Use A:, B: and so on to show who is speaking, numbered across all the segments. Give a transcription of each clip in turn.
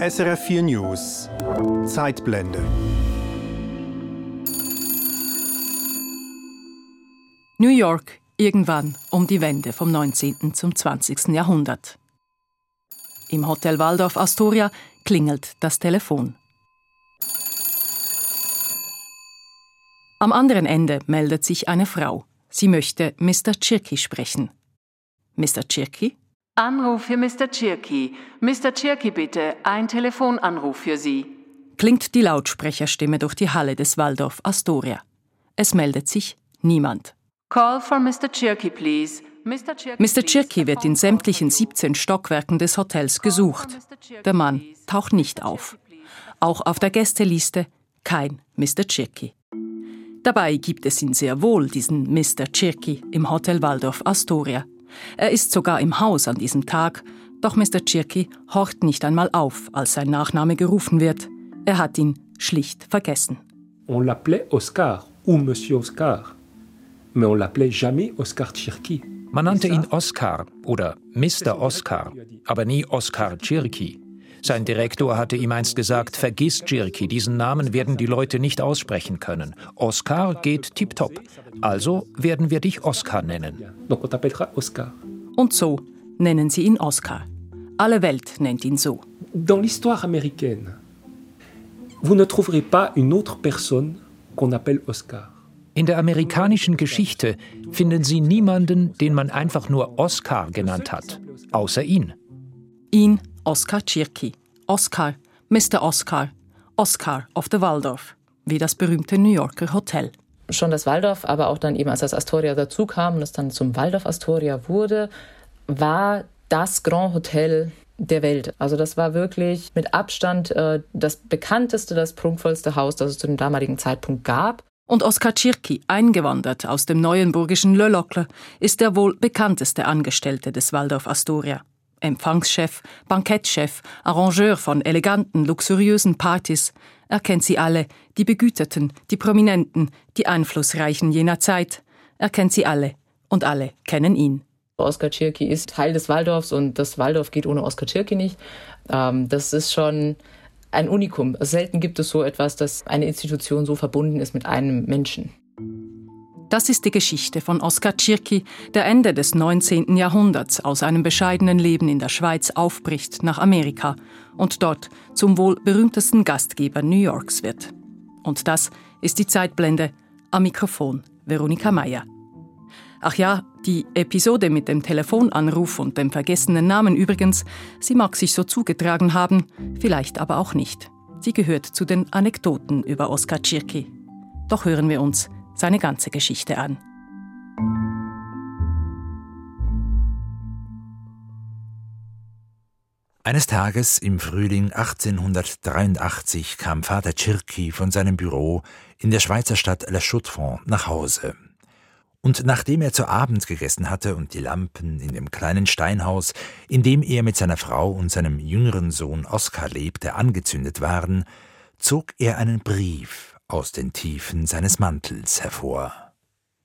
A: SRF 4 News Zeitblende
B: New York, irgendwann um die Wende vom 19. zum 20. Jahrhundert. Im Hotel Waldorf Astoria klingelt das Telefon. Am anderen Ende meldet sich eine Frau. Sie möchte Mr. Chirky sprechen. Mr. Chirky?
C: Anruf für Mr. Chirky. Mr. Chirky, bitte, ein Telefonanruf für Sie.
B: Klingt die Lautsprecherstimme durch die Halle des Waldorf Astoria. Es meldet sich niemand.
C: Call for Mr. Chirky, please. Mr. Chirky,
B: Mr. Chirky wird in sämtlichen 17 Stockwerken des Hotels gesucht. Der Mann taucht nicht auf. Auch auf der Gästeliste kein Mr. Chirky. Dabei gibt es ihn sehr wohl, diesen Mr. Chirky, im Hotel Waldorf Astoria. Er ist sogar im Haus an diesem Tag, doch Mr. Chirky horcht nicht einmal auf, als sein Nachname gerufen wird. Er hat ihn schlicht vergessen.
D: On l'appelait Oscar ou Monsieur Oscar, mais on l'appelait jamais Oscar Chirky.
E: Man nannte ihn Oscar oder Mr. Oscar, aber nie Oscar Chirky. Sein Direktor hatte ihm einst gesagt, vergiss Chirky, diesen Namen werden die Leute nicht aussprechen können. Oscar geht tiptop. Also werden wir dich Oscar nennen.
B: Und so nennen sie ihn Oscar. Alle Welt nennt ihn so.
D: Dans l'histoire américaine, vous ne trouverez pas une autre personne qu'on appelle Oscar.
E: In der amerikanischen Geschichte finden Sie niemanden, den man einfach nur Oscar genannt hat, außer ihn.
B: Ihn Oscar Chirky. Oscar, Mr. Oscar, Oscar of the Waldorf, wie das berühmte New Yorker Hotel.
F: schon das Waldorf, aber auch dann eben als das Astoria dazu kam und es dann zum Waldorf Astoria wurde, war das Grand Hotel der Welt. Also das war wirklich mit Abstand äh, das bekannteste, das prunkvollste Haus, das es zu dem damaligen Zeitpunkt gab.
B: Und Oskar Tschirky, eingewandert aus dem neuenburgischen Löllokler, ist der wohl bekannteste Angestellte des Waldorf Astoria. Empfangschef, Bankettchef, Arrangeur von eleganten, luxuriösen Partys. Er kennt sie alle, die Begüterten, die Prominenten, die Einflussreichen jener Zeit. Er kennt sie alle und alle kennen ihn.
F: Oskar Tschirky ist Teil des Waldorfs und das Waldorf geht ohne Oskar Tschirky nicht. Ähm, das ist schon ein Unikum. Selten gibt es so etwas, dass eine Institution so verbunden ist mit einem Menschen.
B: Das ist die Geschichte von Oskar Tschirky, der Ende des 19. Jahrhunderts aus einem bescheidenen Leben in der Schweiz aufbricht nach Amerika und dort zum wohl berühmtesten Gastgeber New Yorks wird. Und das ist die Zeitblende am Mikrofon Veronika Mayer. Ach ja, die Episode mit dem Telefonanruf und dem vergessenen Namen übrigens, sie mag sich so zugetragen haben, vielleicht aber auch nicht. Sie gehört zu den Anekdoten über Oskar Tschirky. Doch hören wir uns seine ganze Geschichte an.
G: Eines Tages im Frühling 1883 kam Vater Tschirky von seinem Büro in der Schweizer Stadt La Chaux-de-Fonds nach Hause. Und nachdem er zu Abend gegessen hatte und die Lampen in dem kleinen Steinhaus, in dem er mit seiner Frau und seinem jüngeren Sohn Oskar lebte, angezündet waren, zog er einen Brief aus den Tiefen seines Mantels hervor.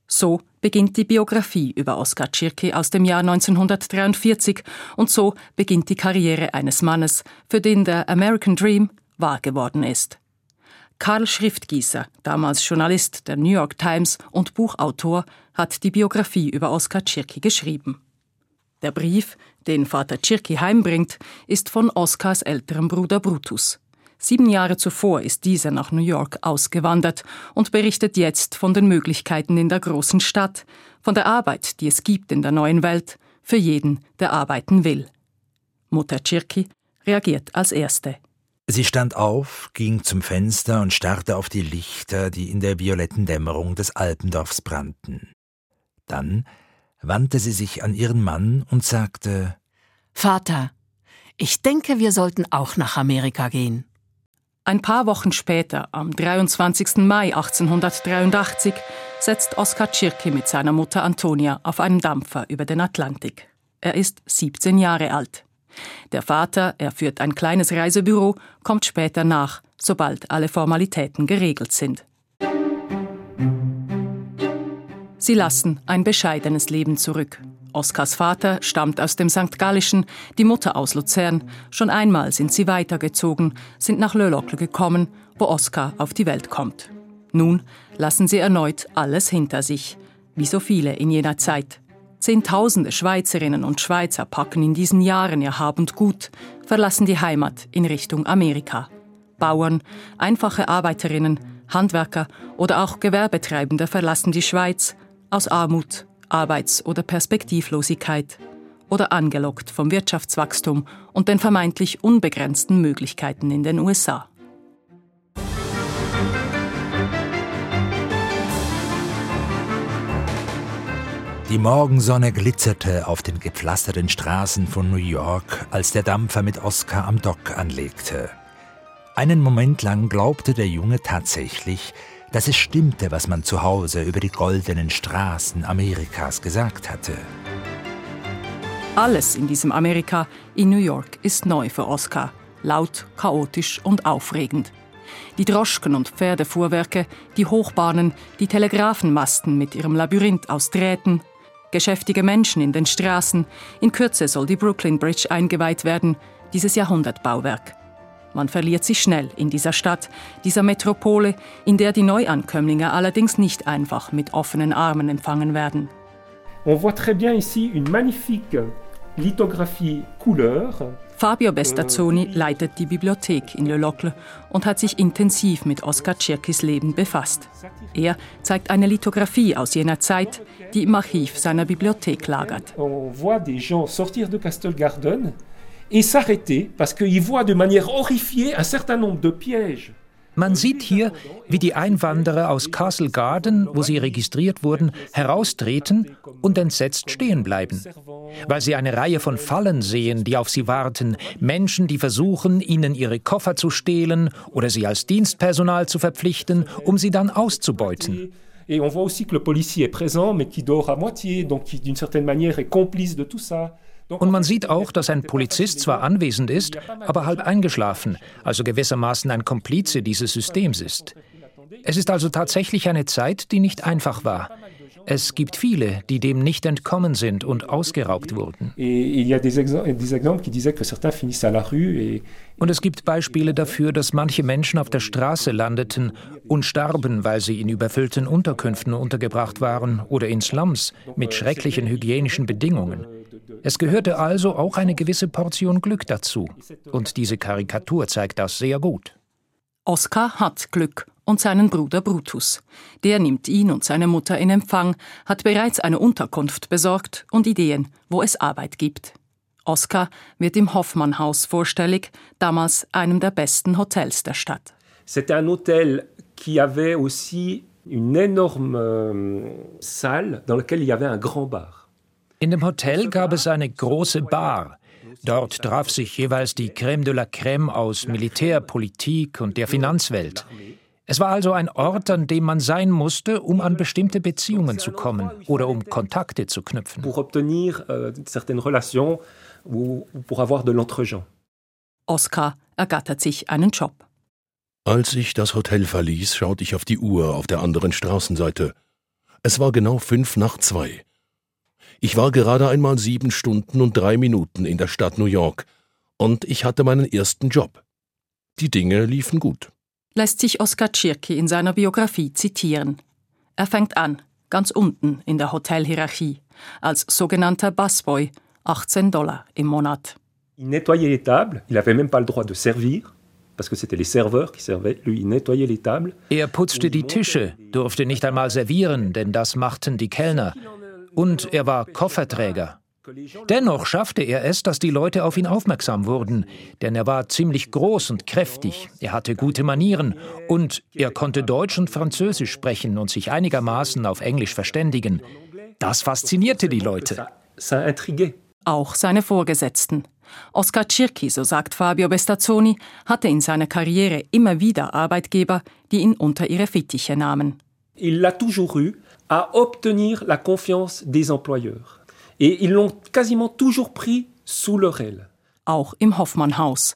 B: So beginnt die Biografie über Oskar Tschirky aus dem Jahr 1943 und so beginnt die Karriere eines Mannes, für den der American Dream wahr geworden ist. Karl Schriftgießer, damals Journalist der New York Times und Buchautor, hat die Biografie über Oskar Tschirky geschrieben. Der Brief, den Vater Tschirky heimbringt, ist von Oskars älterem Bruder Brutus. Sieben Jahre zuvor ist dieser nach New York ausgewandert und berichtet jetzt von den Möglichkeiten in der großen Stadt, von der Arbeit, die es gibt in der neuen Welt, für jeden, der arbeiten will. Mutter Tschirky reagiert als Erste.
G: Sie stand auf, ging zum Fenster und starrte auf die Lichter, die in der violetten Dämmerung des Alpendorfs brannten. Dann wandte sie sich an ihren Mann und sagte
H: Vater, ich denke, wir sollten auch nach Amerika gehen.
B: Ein paar Wochen später, am 23. Mai 1883, setzt Oskar Tschirky mit seiner Mutter Antonia auf einem Dampfer über den Atlantik. Er ist 17 Jahre alt. Der Vater, er führt ein kleines Reisebüro, kommt später nach, sobald alle Formalitäten geregelt sind. Sie lassen ein bescheidenes Leben zurück. Oskars Vater stammt aus dem St. Gallischen, die Mutter aus Luzern. Schon einmal sind sie weitergezogen, sind nach Le Locle gekommen, wo Oskar auf die Welt kommt. Nun lassen sie erneut alles hinter sich, wie so viele in jener Zeit. Zehntausende Schweizerinnen und Schweizer packen in diesen Jahren ihr Hab und Gut, verlassen die Heimat in Richtung Amerika. Bauern, einfache Arbeiterinnen, Handwerker oder auch Gewerbetreibende verlassen die Schweiz aus Armut, Arbeits- oder Perspektivlosigkeit oder angelockt vom Wirtschaftswachstum und den vermeintlich unbegrenzten Möglichkeiten in den USA.
G: Die Morgensonne glitzerte auf den gepflasterten Straßen von New York, als der Dampfer mit Oscar am Dock anlegte. Einen Moment lang glaubte der Junge tatsächlich, dass es stimmte, was man zu Hause über die goldenen Straßen Amerikas gesagt hatte.
B: Alles in diesem Amerika, in New York, ist neu für Oscar. Laut, chaotisch und aufregend. Die Droschken und Pferdefuhrwerke, die Hochbahnen, die Telegrafenmasten mit ihrem Labyrinth aus Drähten, geschäftige Menschen in den Straßen. In Kürze soll die Brooklyn Bridge eingeweiht werden, dieses Jahrhundertbauwerk. Man verliert sich schnell in dieser Stadt, dieser Metropole, in der die Neuankömmlinge allerdings nicht einfach mit offenen Armen empfangen werden.
D: On voit très bien ici une magnifique lithographie couleur.
B: Fabio Bestazzoni leitet die Bibliothek in Le Locle und hat sich intensiv mit Oskar Tschirkis Leben befasst. Er zeigt eine Lithografie aus jener Zeit, die im Archiv seiner Bibliothek lagert.
D: On voit des gens sortir de Castelgarden et s'arrêter parce qu'ils voient de manière horrifiée un certain nombre de pièges.
E: Man sieht hier, wie die Einwanderer aus Castle Garden, wo sie registriert wurden, heraustreten und entsetzt stehen bleiben, weil sie eine Reihe von Fallen sehen, die auf sie warten, Menschen, die versuchen, ihnen ihre Koffer zu stehlen oder sie als Dienstpersonal zu verpflichten, um sie dann auszubeuten.
D: Et on voit aussi que le policier est présent, mais qui dort à moitié, donc qui d'une certaine manière est complice de tout ça.
E: Und man sieht auch, dass ein Polizist zwar anwesend ist, aber halb eingeschlafen, also gewissermaßen ein Komplize dieses Systems ist. Es ist also tatsächlich eine Zeit, die nicht einfach war. Es gibt viele, die dem nicht entkommen sind und ausgeraubt wurden. Und es gibt Beispiele dafür, dass manche Menschen auf der Straße landeten und starben, weil sie in überfüllten Unterkünften untergebracht waren oder in Slums mit schrecklichen hygienischen Bedingungen. Es gehörte also auch eine gewisse Portion Glück dazu. Und diese Karikatur zeigt das sehr gut.
B: Oskar hat Glück und seinen Bruder Brutus. Der nimmt ihn und seine Mutter in Empfang, hat bereits eine Unterkunft besorgt und Ideen, wo es Arbeit gibt. Oskar wird im Hoffmann-Haus vorstellig, damals einem der besten Hotels der Stadt.
D: C'était un hôtel qui avait aussi une énorme euh, salle dans laquelle il y avait un grand bar.
E: In dem Hotel gab es eine große Bar. Dort traf sich jeweils die Crème de la Crème aus Militär, Politik und der Finanzwelt. Es war also ein Ort, an dem man sein musste, um an bestimmte Beziehungen zu kommen oder um Kontakte zu knüpfen.
D: Euh, certaines relations ou pour avoir de l'entregent.
B: Oskar ergattert sich einen Job.
I: Als ich das Hotel verließ, schaute ich auf die Uhr auf der anderen Straßenseite. Es war genau fünf nach zwei. Ich war gerade einmal sieben Stunden und drei Minuten in der Stadt New York und ich hatte meinen ersten Job. Die Dinge liefen gut.
B: Lässt sich Oskar Tschirki in seiner Biografie zitieren. Er fängt an, ganz unten in der Hotelhierarchie, als sogenannter Busboy, 18 Dollar im Monat.
D: Il nettoyait les tables, il avait même pas le droit de servir. Parce que c'était les serveurs qui servaient. Lui, il nettoyait les tables.
E: Er putzte die Tische, durfte nicht einmal servieren, denn das machten die Kellner und er war Kofferträger. Dennoch schaffte er es, dass die Leute auf ihn aufmerksam wurden, denn er war ziemlich groß und kräftig, er hatte gute Manieren und er konnte Deutsch und Französisch sprechen und sich einigermaßen auf Englisch verständigen. Das faszinierte die Leute.
B: Auch seine Vorgesetzten. Oskar Tschirki, so sagt Fabio Bestazzoni, hatte in seiner Karriere immer wieder Arbeitgeber, die ihn unter ihre Fittiche nahmen.
D: Il l'a toujours eu à obtenir la confiance des employeurs. Et ils l'ont quasiment toujours pris sous leur aile.
B: Auch im Hoffmann-Haus.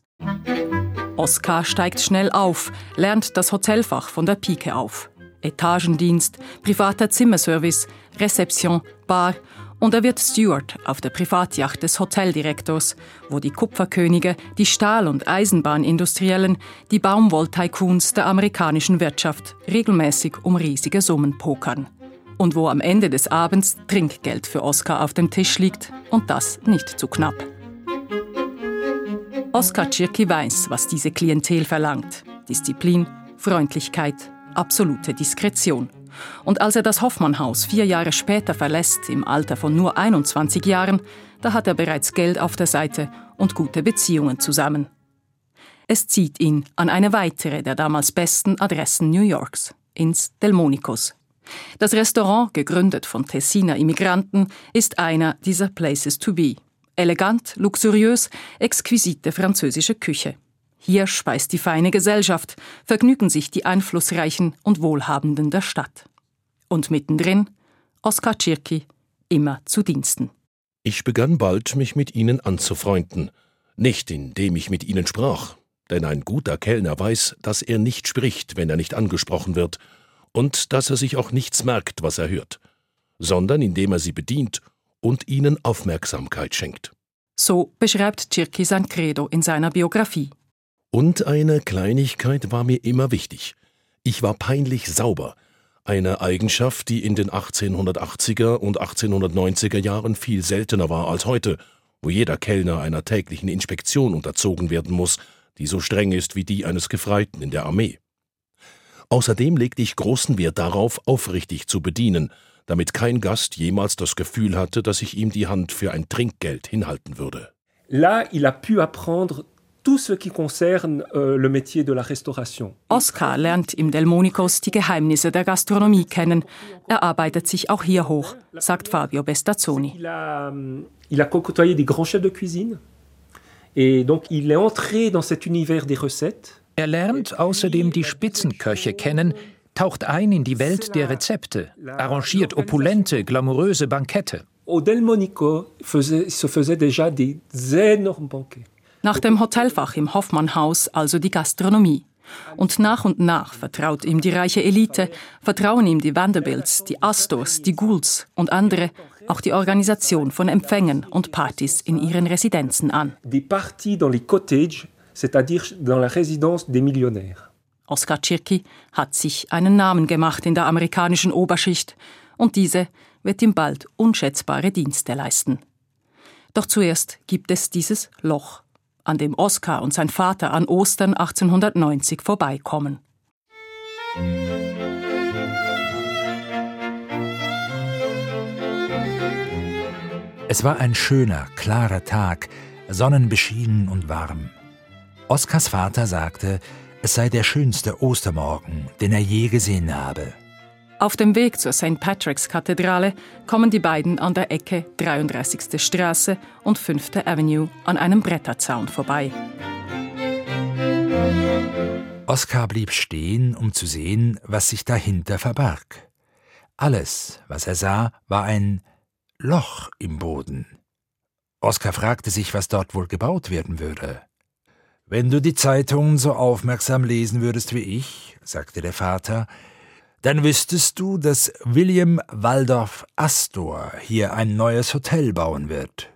B: Oskar steigt schnell auf, lernt das Hotelfach von der Pike auf. Etagendienst, privater Zimmerservice, Rezeption, Bar Und er wird Steward auf der Privatjacht des Hoteldirektors, wo die Kupferkönige, die Stahl- und Eisenbahnindustriellen, die Baumwolltycoons der amerikanischen Wirtschaft regelmäßig um riesige Summen pokern. Und wo am Ende des Abends Trinkgeld für Oscar auf dem Tisch liegt und das nicht zu knapp. Oskar Tschirki weiß, was diese Klientel verlangt. Disziplin, Freundlichkeit, absolute Diskretion. Und als er das Hoffmannhaus vier Jahre später verlässt, im Alter von nur 21 Jahren, da hat er bereits Geld auf der Seite und gute Beziehungen zusammen. Es zieht ihn an eine weitere der damals besten Adressen New Yorks, ins Delmonicos. Das Restaurant, gegründet von Tessiner Immigranten, ist einer dieser Places to be. Elegant, luxuriös, exquisite französische Küche. Hier speist die feine Gesellschaft, vergnügen sich die Einflussreichen und Wohlhabenden der Stadt. Und mittendrin Oskar Tschirki, immer zu Diensten.
I: Ich begann bald, mich mit ihnen anzufreunden. Nicht indem ich mit ihnen sprach, denn ein guter Kellner weiß, dass er nicht spricht, wenn er nicht angesprochen wird, und dass er sich auch nichts merkt, was er hört, sondern indem er sie bedient und ihnen Aufmerksamkeit schenkt.
B: So beschreibt Tschirki sein Credo in seiner Biografie.
I: Und eine Kleinigkeit war mir immer wichtig. Ich war peinlich sauber, eine Eigenschaft, die in den 1880er und 1890er Jahren viel seltener war als heute, wo jeder Kellner einer täglichen Inspektion unterzogen werden muss, die so streng ist wie die eines Gefreiten in der Armee. Außerdem legte ich großen Wert darauf, aufrichtig zu bedienen, damit kein Gast jemals das Gefühl hatte, dass ich ihm die Hand für ein Trinkgeld hinhalten würde.
D: Là, il a pu apprendre tout ce qui concerne euh, le métier de la restauration.
B: Oscar lernt im Delmonicos die Geheimnisse der Gastronomie kennen. Er arbeitet sich auch hier hoch, sagt Fabio Bestazzoni.
D: Il a, il a côtoyé des grands chefs de cuisine. Et donc, il est entré dans cet univers des recettes.
E: Er lernt außerdem die Spitzenköche kennen, taucht ein in die Welt der Rezepte, arrangiert opulente, glamouröse Bankette.
D: Au Delmonico faisait, se faisait déjà des énormes banquets.
B: Nach dem Hotelfach im Hoffmannhaus also die Gastronomie. Und nach und nach vertraut ihm die reiche Elite, vertrauen ihm die Vanderbilts, die Astors, die Goulds und andere auch die Organisation von Empfängen und Partys in ihren Residenzen an.
D: Des parties dans les cottages, c'est-à-dire dans la résidence des millionnaires.
B: Oskar Tschirki hat sich einen Namen gemacht in der amerikanischen Oberschicht und diese wird ihm bald unschätzbare Dienste leisten. Doch zuerst gibt es dieses Loch an dem Oskar und sein Vater an Ostern 1890 vorbeikommen.
G: Es war ein schöner, klarer Tag, sonnenbeschienen und warm. Oskars Vater sagte, es sei der schönste Ostermorgen, den er je gesehen habe.
B: Auf dem Weg zur St. Patrick's Kathedrale kommen die beiden an der Ecke 33. Straße und 5. Avenue an einem Bretterzaun vorbei.
G: Oskar blieb stehen, um zu sehen, was sich dahinter verbarg. Alles, was er sah, war ein Loch im Boden. Oskar fragte sich, was dort wohl gebaut werden würde. Wenn du die Zeitungen so aufmerksam lesen würdest wie ich, sagte der Vater, dann wüsstest du, dass William Waldorf Astor hier ein neues Hotel bauen wird.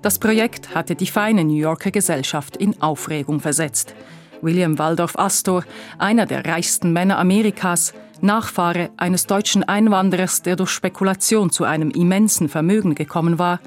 B: Das Projekt hatte die feine New Yorker Gesellschaft in Aufregung versetzt. William Waldorf Astor, einer der reichsten Männer Amerikas, Nachfahre eines deutschen Einwanderers, der durch Spekulation zu einem immensen Vermögen gekommen war,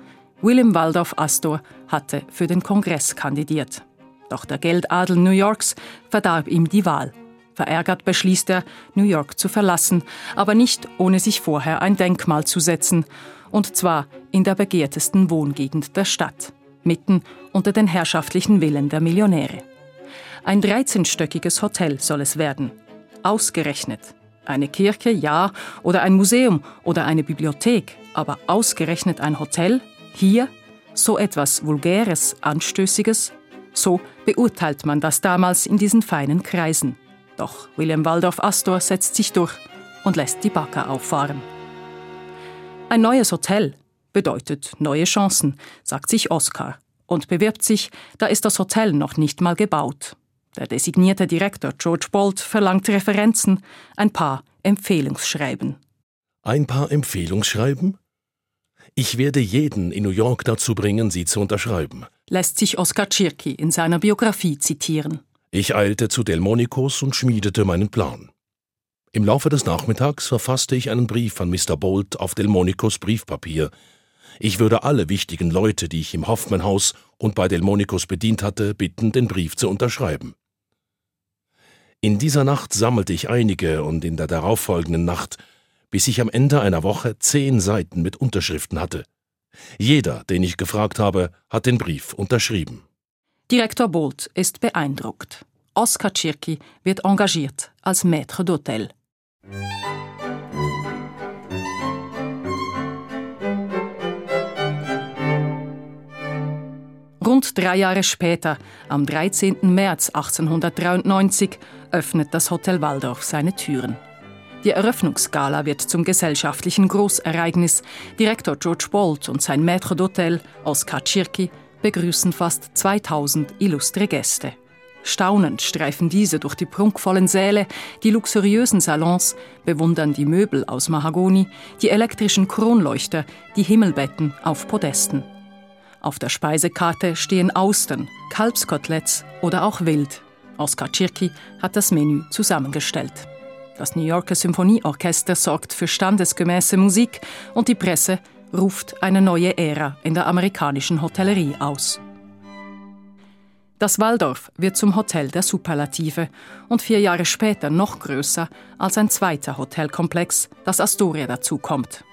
B: William Waldorf Astor hatte für den Kongress kandidiert. Doch der Geldadel New Yorks verdarb ihm die Wahl. Verärgert beschließt er, New York zu verlassen, aber nicht ohne sich vorher ein Denkmal zu setzen, und zwar in der begehrtesten Wohngegend der Stadt, mitten unter den herrschaftlichen Villen der Millionäre. Ein 13-stöckiges Hotel soll es werden. Ausgerechnet. Eine Kirche, ja, oder ein Museum oder eine Bibliothek, aber ausgerechnet ein Hotel? Hier? So etwas Vulgäres, Anstößiges? So beurteilt man das damals in diesen feinen Kreisen. Doch William Waldorf Astor setzt sich durch und lässt die Backer auffahren. Ein neues Hotel bedeutet neue Chancen, sagt sich Oscar und bewirbt sich, da ist das Hotel noch nicht mal gebaut. Der designierte Direktor George Bolt verlangt Referenzen, ein paar Empfehlungsschreiben.
I: Ein paar Empfehlungsschreiben? Ich werde jeden in New York dazu bringen, sie zu unterschreiben.
B: Lässt sich Oskar Tschirki in seiner Biografie zitieren.
I: Ich eilte zu Delmonicos und schmiedete meinen Plan. Im Laufe des Nachmittags verfasste ich einen Brief an Mr. Bolt auf Delmonicos Briefpapier. Ich würde alle wichtigen Leute, die ich im Hoffmann-Haus und bei Delmonicos bedient hatte, bitten, den Brief zu unterschreiben. In dieser Nacht sammelte ich einige und in der darauffolgenden Nacht bis ich am Ende einer Woche zehn Seiten mit Unterschriften hatte. Jeder, den ich gefragt habe, hat den Brief unterschrieben.
B: Direktor Bolt ist beeindruckt. Oskar Tschirki wird engagiert als Maître d'Hôtel. Rund drei Jahre später, am 13. März 1893, öffnet das Hotel Waldorf seine Türen. Die Eröffnungsgala wird zum gesellschaftlichen Großereignis. Direktor George Bolt und sein Maître d'Hôtel Oskar Tschirki begrüßen fast 2000 illustre Gäste. Staunend streifen diese durch die prunkvollen Säle, die luxuriösen Salons, bewundern die Möbel aus Mahagoni, die elektrischen Kronleuchter, die Himmelbetten auf Podesten. Auf der Speisekarte stehen Austern, Kalbskoteletts oder auch Wild. Oskar Tschirki hat das Menü zusammengestellt. Das New Yorker Symphonieorchester sorgt für standesgemäße Musik und die Presse ruft eine neue Ära in der amerikanischen Hotellerie aus. Das Waldorf wird zum Hotel der Superlative und vier Jahre später noch größer als ein zweiter Hotelkomplex, das Astoria dazukommt.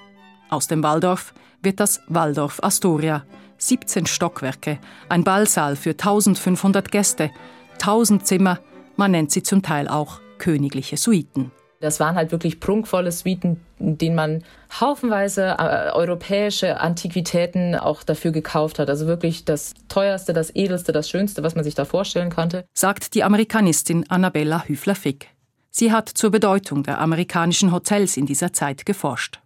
B: Aus dem Waldorf wird das Waldorf Astoria, 17 Stockwerke, ein Ballsaal für 1500 Gäste, 1000 Zimmer, man nennt sie zum Teil auch königliche Suiten.
F: Das waren halt wirklich prunkvolle Suiten, in denen man haufenweise äh, europäische Antiquitäten auch dafür gekauft hat. Also wirklich das teuerste, das edelste, das schönste, was man sich da vorstellen konnte.
B: Sagt die Amerikanistin Annabella Hüfler-Fick. Sie hat zur Bedeutung der amerikanischen Hotels in dieser Zeit geforscht.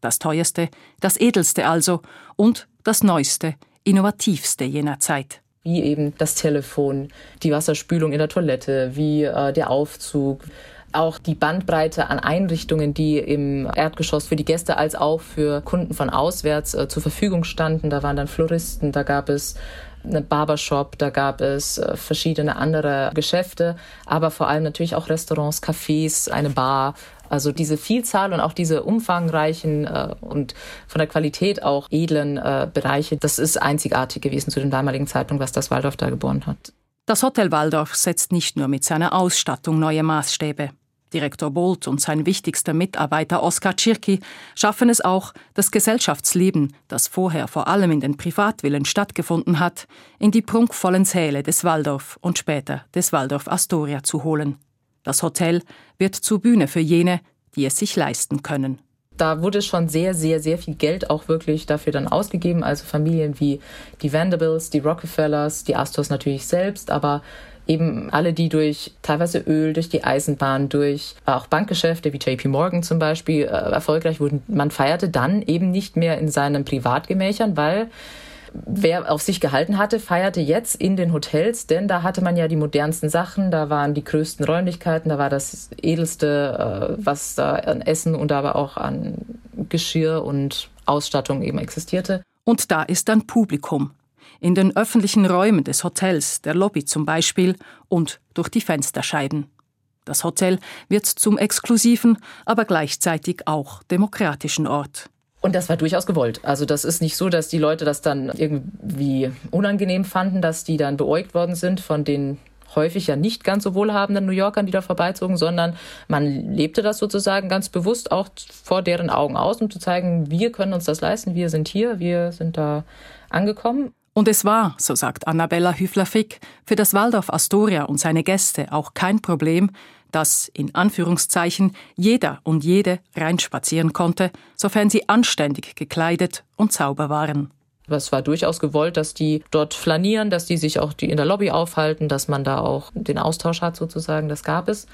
B: Das teuerste, das edelste also und das neueste, innovativste jener Zeit
F: wie eben das Telefon, die Wasserspülung in der Toilette, wie äh, der Aufzug, auch die Bandbreite an Einrichtungen, die im Erdgeschoss für die Gäste als auch für Kunden von auswärts äh, zur Verfügung standen. Da waren dann Floristen, da gab es eine Barbershop, da gab es äh, verschiedene andere Geschäfte, aber vor allem natürlich auch Restaurants, Cafés, eine Bar. Also diese Vielzahl und auch diese umfangreichen äh, und von der Qualität auch edlen äh, Bereiche, das ist einzigartig gewesen zu dem damaligen Zeitpunkt, was das Waldorf da geboren hat.
B: Das Hotel Waldorf setzt nicht nur mit seiner Ausstattung neue Maßstäbe. Direktor Bolt und sein wichtigster Mitarbeiter Oskar Tschirki schaffen es auch, das Gesellschaftsleben, das vorher vor allem in den Privatvillen stattgefunden hat, in die prunkvollen Säle des Waldorf und später des Waldorf Astoria zu holen. Das Hotel wird zur Bühne für jene, die es sich leisten können.
F: Da wurde schon sehr, sehr, sehr viel Geld auch wirklich dafür dann ausgegeben. Also Familien wie die Vanderbilts, die Rockefellers, die Astors natürlich selbst, aber eben alle, die durch teilweise Öl, durch die Eisenbahn, durch auch Bankgeschäfte wie JP Morgan zum Beispiel äh, erfolgreich wurden. Man feierte dann eben nicht mehr in seinen Privatgemächern, weil wer auf sich gehalten hatte, feierte jetzt in den Hotels, denn da hatte man ja die modernsten Sachen, da waren die größten Räumlichkeiten, da war das edelste, äh, was da an Essen und aber auch an Geschirr und Ausstattung eben existierte.
B: Und da ist dann Publikum in den öffentlichen Räumen des Hotels, der Lobby zum Beispiel, und durch die Fensterscheiben. Das Hotel wird zum exklusiven, aber gleichzeitig auch demokratischen Ort.
F: Und das war durchaus gewollt. Also das ist nicht so, dass die Leute das dann irgendwie unangenehm fanden, dass die dann beäugt worden sind von den häufig ja nicht ganz so wohlhabenden New Yorkern, die da vorbeizogen, sondern man lebte das sozusagen ganz bewusst auch vor deren Augen aus, um zu zeigen, wir können uns das leisten, wir sind hier, wir sind da angekommen.
B: Und es war, so sagt Annabella Hüfler-Fick, für das Waldorf Astoria und seine Gäste auch kein Problem, dass in Anführungszeichen jeder und jede reinspazieren konnte, sofern sie anständig gekleidet und sauber waren.
F: Es war durchaus gewollt, dass die dort flanieren, dass die sich auch in der Lobby aufhalten, dass man da auch den Austausch hat sozusagen. Das gab es.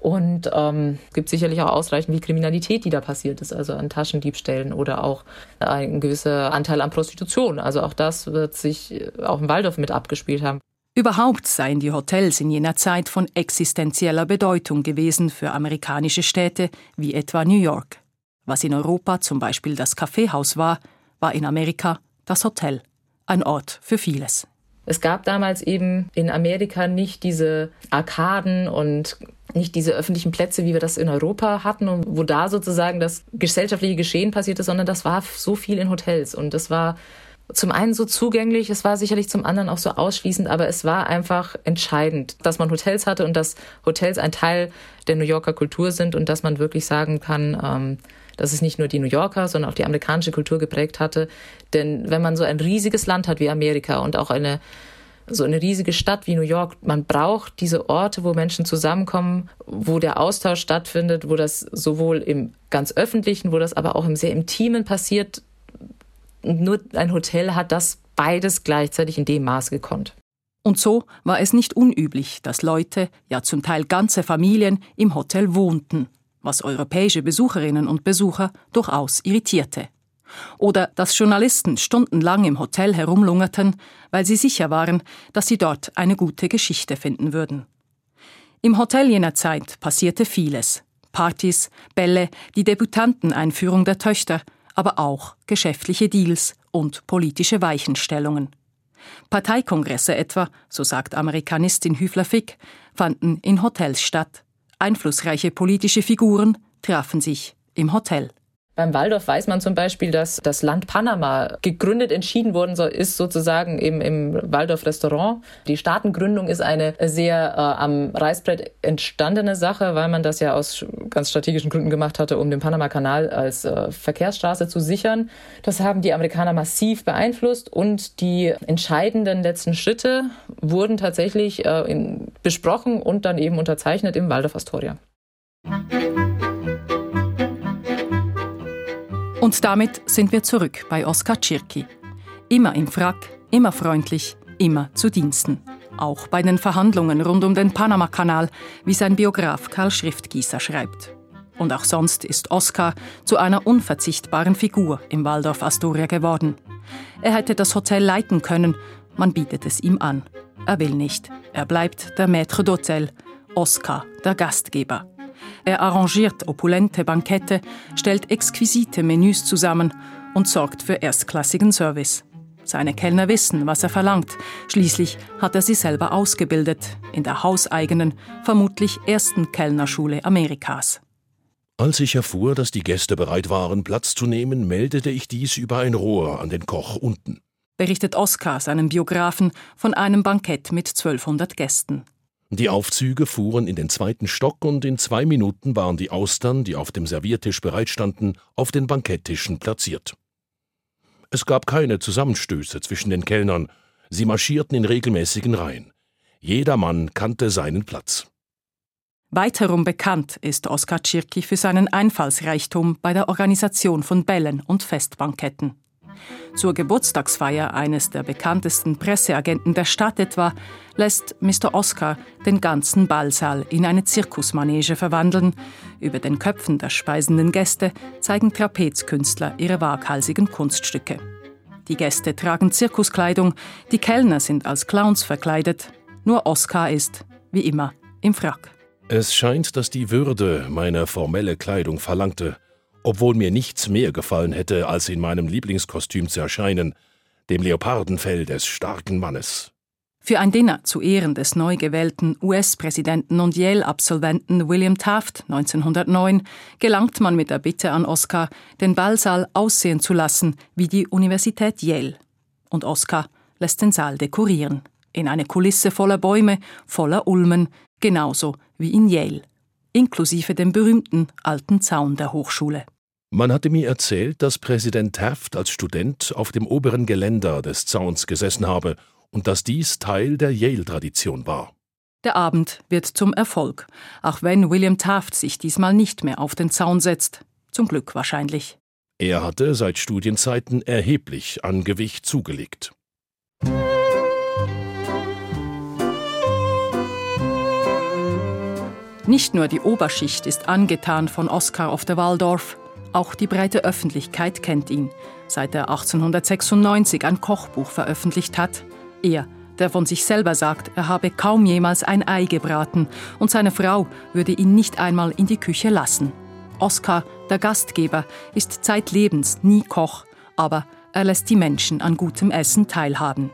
F: Und ähm, gibt sicherlich auch ausreichend viel Kriminalität, die da passiert ist, also an Taschendiebstählen oder auch ein gewisser Anteil an Prostitution. Also auch das wird sich auch im Waldorf mit abgespielt haben.
B: Überhaupt seien die Hotels in jener Zeit von existenzieller Bedeutung gewesen für amerikanische Städte wie etwa New York. Was in Europa zum Beispiel das Kaffeehaus war, war in Amerika das Hotel, ein Ort für vieles.
F: Es gab damals eben in Amerika nicht diese Arkaden und nicht diese öffentlichen Plätze, wie wir das in Europa hatten und wo da sozusagen das gesellschaftliche Geschehen passierte, sondern das war so viel in Hotels und das war zum einen so zugänglich, es war sicherlich zum anderen auch so ausschließend, aber es war einfach entscheidend, dass man Hotels hatte und dass Hotels ein Teil der New Yorker Kultur sind und dass man wirklich sagen kann, ähm, dass es nicht nur die New Yorker, sondern auch die amerikanische Kultur geprägt hatte. Denn wenn man so ein riesiges Land hat wie Amerika und auch eine so eine riesige Stadt wie New York, man braucht diese Orte, wo Menschen zusammenkommen, wo der Austausch stattfindet, wo das sowohl im ganz öffentlichen, wo das aber auch im sehr intimen passiert. Nur ein Hotel hat das beides gleichzeitig in dem Maß gekonnt.
B: Und so war es nicht unüblich, dass Leute, ja zum Teil ganze Familien, im Hotel wohnten was europäische Besucherinnen und Besucher durchaus irritierte. Oder dass Journalisten stundenlang im Hotel herumlungerten, weil sie sicher waren, dass sie dort eine gute Geschichte finden würden. Im Hotel jener Zeit passierte vieles. Partys, Bälle, die Debutanteneinführung der Töchter, aber auch geschäftliche Deals und politische Weichenstellungen. Parteikongresse etwa, so sagt Amerikanistin Hüfler Fick, fanden in Hotels statt. Einflussreiche politische Figuren trafen sich im Hotel.
F: Beim Waldorf weiß man zum Beispiel, dass das Land Panama gegründet entschieden worden ist, sozusagen im, im Waldorf-Restaurant. Die Staatengründung ist eine sehr äh, am Reißbrett entstandene Sache, weil man das ja aus ganz strategischen Gründen gemacht hatte, um den Panama-Kanal als äh, Verkehrsstraße zu sichern. Das haben die Amerikaner massiv beeinflusst und die entscheidenden letzten Schritte wurden tatsächlich äh, in, besprochen und dann eben unterzeichnet im Waldorf Astoria.
B: Und damit sind wir zurück bei Oskar Tschirki. Immer im Frack, immer freundlich, immer zu Diensten. Auch bei den Verhandlungen rund um den Panama-Kanal, wie sein Biograf Karl Schriftgießer schreibt. Und auch sonst ist Oskar zu einer unverzichtbaren Figur im Waldorf Astoria geworden. Er hätte das Hotel leiten können, man bietet es ihm an. Er will nicht. Er bleibt der Maître d'Hôtel, Oskar, der Gastgeber. Er arrangiert opulente Bankette, stellt exquisite Menüs zusammen und sorgt für erstklassigen Service. Seine Kellner wissen, was er verlangt. Schließlich hat er sie selber ausgebildet, in der hauseigenen, vermutlich ersten Kellnerschule Amerikas.
I: Als ich erfuhr, dass die Gäste bereit waren, Platz zu nehmen, meldete ich dies über ein Rohr an den Koch unten.
B: Berichtet Oskar seinem Biografen von einem Bankett mit 1200 Gästen.
I: Die Aufzüge fuhren in den zweiten Stock und in zwei Minuten waren die Austern, die auf dem Serviertisch bereitstanden, auf den Banketttischen platziert. Es gab keine Zusammenstöße zwischen den Kellnern, sie marschierten in regelmäßigen Reihen. Jeder Mann kannte seinen Platz.
B: Weiterum bekannt ist Oskar Tschirki für seinen Einfallsreichtum bei der Organisation von Bällen und Festbanketten. Zur Geburtstagsfeier eines der bekanntesten Presseagenten der Stadt etwa lässt Mr. Oscar den ganzen Ballsaal in eine Zirkusmanege verwandeln. Über den Köpfen der speisenden Gäste zeigen Trapezkünstler ihre waghalsigen Kunststücke. Die Gäste tragen Zirkuskleidung, die Kellner sind als Clowns verkleidet. Nur Oscar ist, wie immer, im Frack.
I: Es scheint, dass die Würde meine formelle Kleidung verlangte obwohl mir nichts mehr gefallen hätte, als in meinem Lieblingskostüm zu erscheinen, dem Leopardenfell des starken Mannes.
B: Für ein Dinner zu Ehren des neu gewählten US-Präsidenten und Yale-Absolventen William Taft 1909 gelangt man mit der Bitte an Oscar, den Ballsaal aussehen zu lassen wie die Universität Yale. Und Oscar lässt den Saal dekorieren. In eine Kulisse voller Bäume, voller Ulmen, genauso wie in Yale. Inklusive dem berühmten alten Zaun der Hochschule.
I: Man hatte mir erzählt, dass Präsident Taft als Student auf dem oberen Geländer des Zauns gesessen habe und dass dies Teil der Yale-Tradition war.
B: Der Abend wird zum Erfolg, auch wenn William Taft sich diesmal nicht mehr auf den Zaun setzt. Zum Glück wahrscheinlich.
I: Er hatte seit Studienzeiten erheblich an Gewicht zugelegt.
B: Nicht nur die Oberschicht ist angetan von Oscar of the Waldorf, auch die breite Öffentlichkeit kennt ihn, seit er 1896 ein Kochbuch veröffentlicht hat. Er, der von sich selber sagt, er habe kaum jemals ein Ei gebraten und seine Frau würde ihn nicht einmal in die Küche lassen. Oskar, der Gastgeber, ist zeitlebens nie Koch, aber er lässt die Menschen an gutem Essen teilhaben.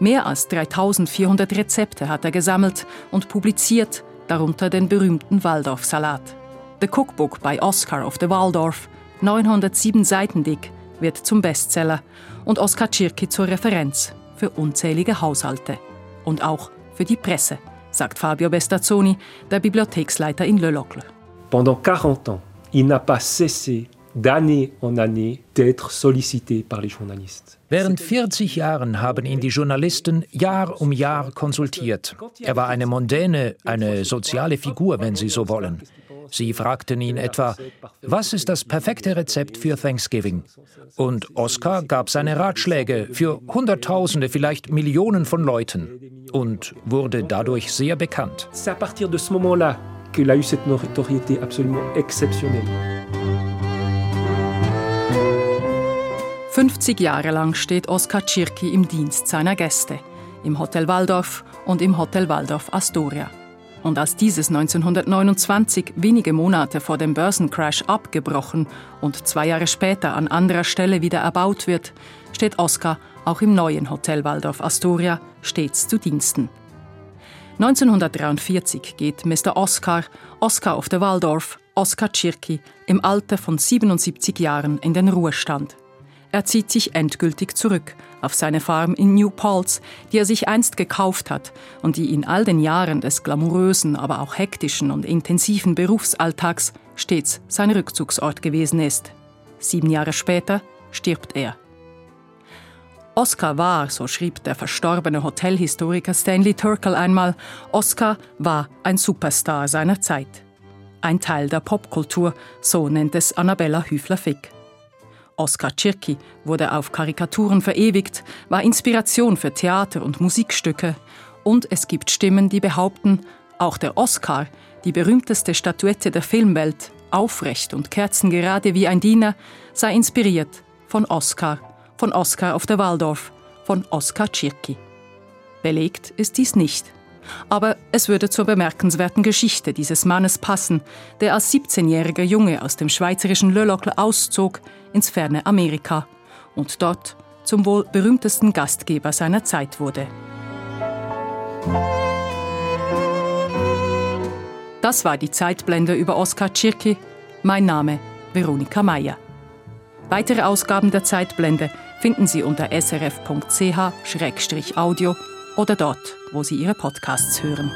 B: Mehr als 3400 Rezepte hat er gesammelt und publiziert, darunter den berühmten Waldorf-Salat. The Cookbook by Oscar of the Waldorf, 907 Seiten dick, wird zum Bestseller und Oskar Tschirki zur Referenz für unzählige Haushalte. Und auch für die Presse, sagt Fabio Bestazzoni, der Bibliotheksleiter in Le Locle.
D: Pendant 40 ans, il n'a pas cessé d'année en année d'être sollicité par les journalistes.
E: Während 40 Jahren haben ihn die Journalisten Jahr um Jahr konsultiert. Er war eine mondäne, eine soziale Figur, wenn Sie so wollen. Sie fragten ihn etwa, was ist das perfekte Rezept für Thanksgiving? Und Oscar gab seine Ratschläge für Hunderttausende, vielleicht Millionen von Leuten und wurde dadurch sehr bekannt.
D: C'est à partir de ce moment-là qu'il a eu cette notoriété absolument exceptionnelle.
B: 50 Jahre lang steht Oskar Tschirki im Dienst seiner Gäste, im Hotel Waldorf und im Hotel Waldorf Astoria. Und als dieses 1929, wenige Monate vor dem Börsencrash, abgebrochen und zwei Jahre später an anderer Stelle wieder erbaut wird, steht Oskar auch im neuen Hotel Waldorf Astoria stets zu Diensten. 1943 geht Mr. Oscar, Oscar of the Waldorf, Oskar Tschirki, im Alter von 77 Jahren in den Ruhestand. Er zieht sich endgültig zurück auf seine Farm in New Paltz, die er sich einst gekauft hat und die in all den Jahren des glamourösen, aber auch hektischen und intensiven Berufsalltags stets sein Rückzugsort gewesen ist. Sieben Jahre später stirbt er. Oscar war, so schrieb der verstorbene Hotelhistoriker Stanley Turkle einmal, Oscar war ein Superstar seiner Zeit. Ein Teil der Popkultur, so nennt es Annabella Hüfler-Fick. Oskar Tschirki wurde auf Karikaturen verewigt, war Inspiration für Theater- und Musikstücke. Und es gibt Stimmen, die behaupten, auch der Oscar, die berühmteste Statuette der Filmwelt, aufrecht und kerzengerade wie ein Diener, sei inspiriert von Oscar, von Oscar auf der Waldorf, von Oskar Tschirki. Belegt ist dies nicht. Aber es würde zur bemerkenswerten Geschichte dieses Mannes passen, der als 17-jähriger Junge aus dem schweizerischen Le Locle auszog ins ferne Amerika und dort zum wohl berühmtesten Gastgeber seiner Zeit wurde. Das war die Zeitblende über Oskar Tschirki. Mein Name Veronika Mayer. Weitere Ausgaben der Zeitblende finden Sie unter srf.ch-audio oder dort, wo Sie Ihre Podcasts hören.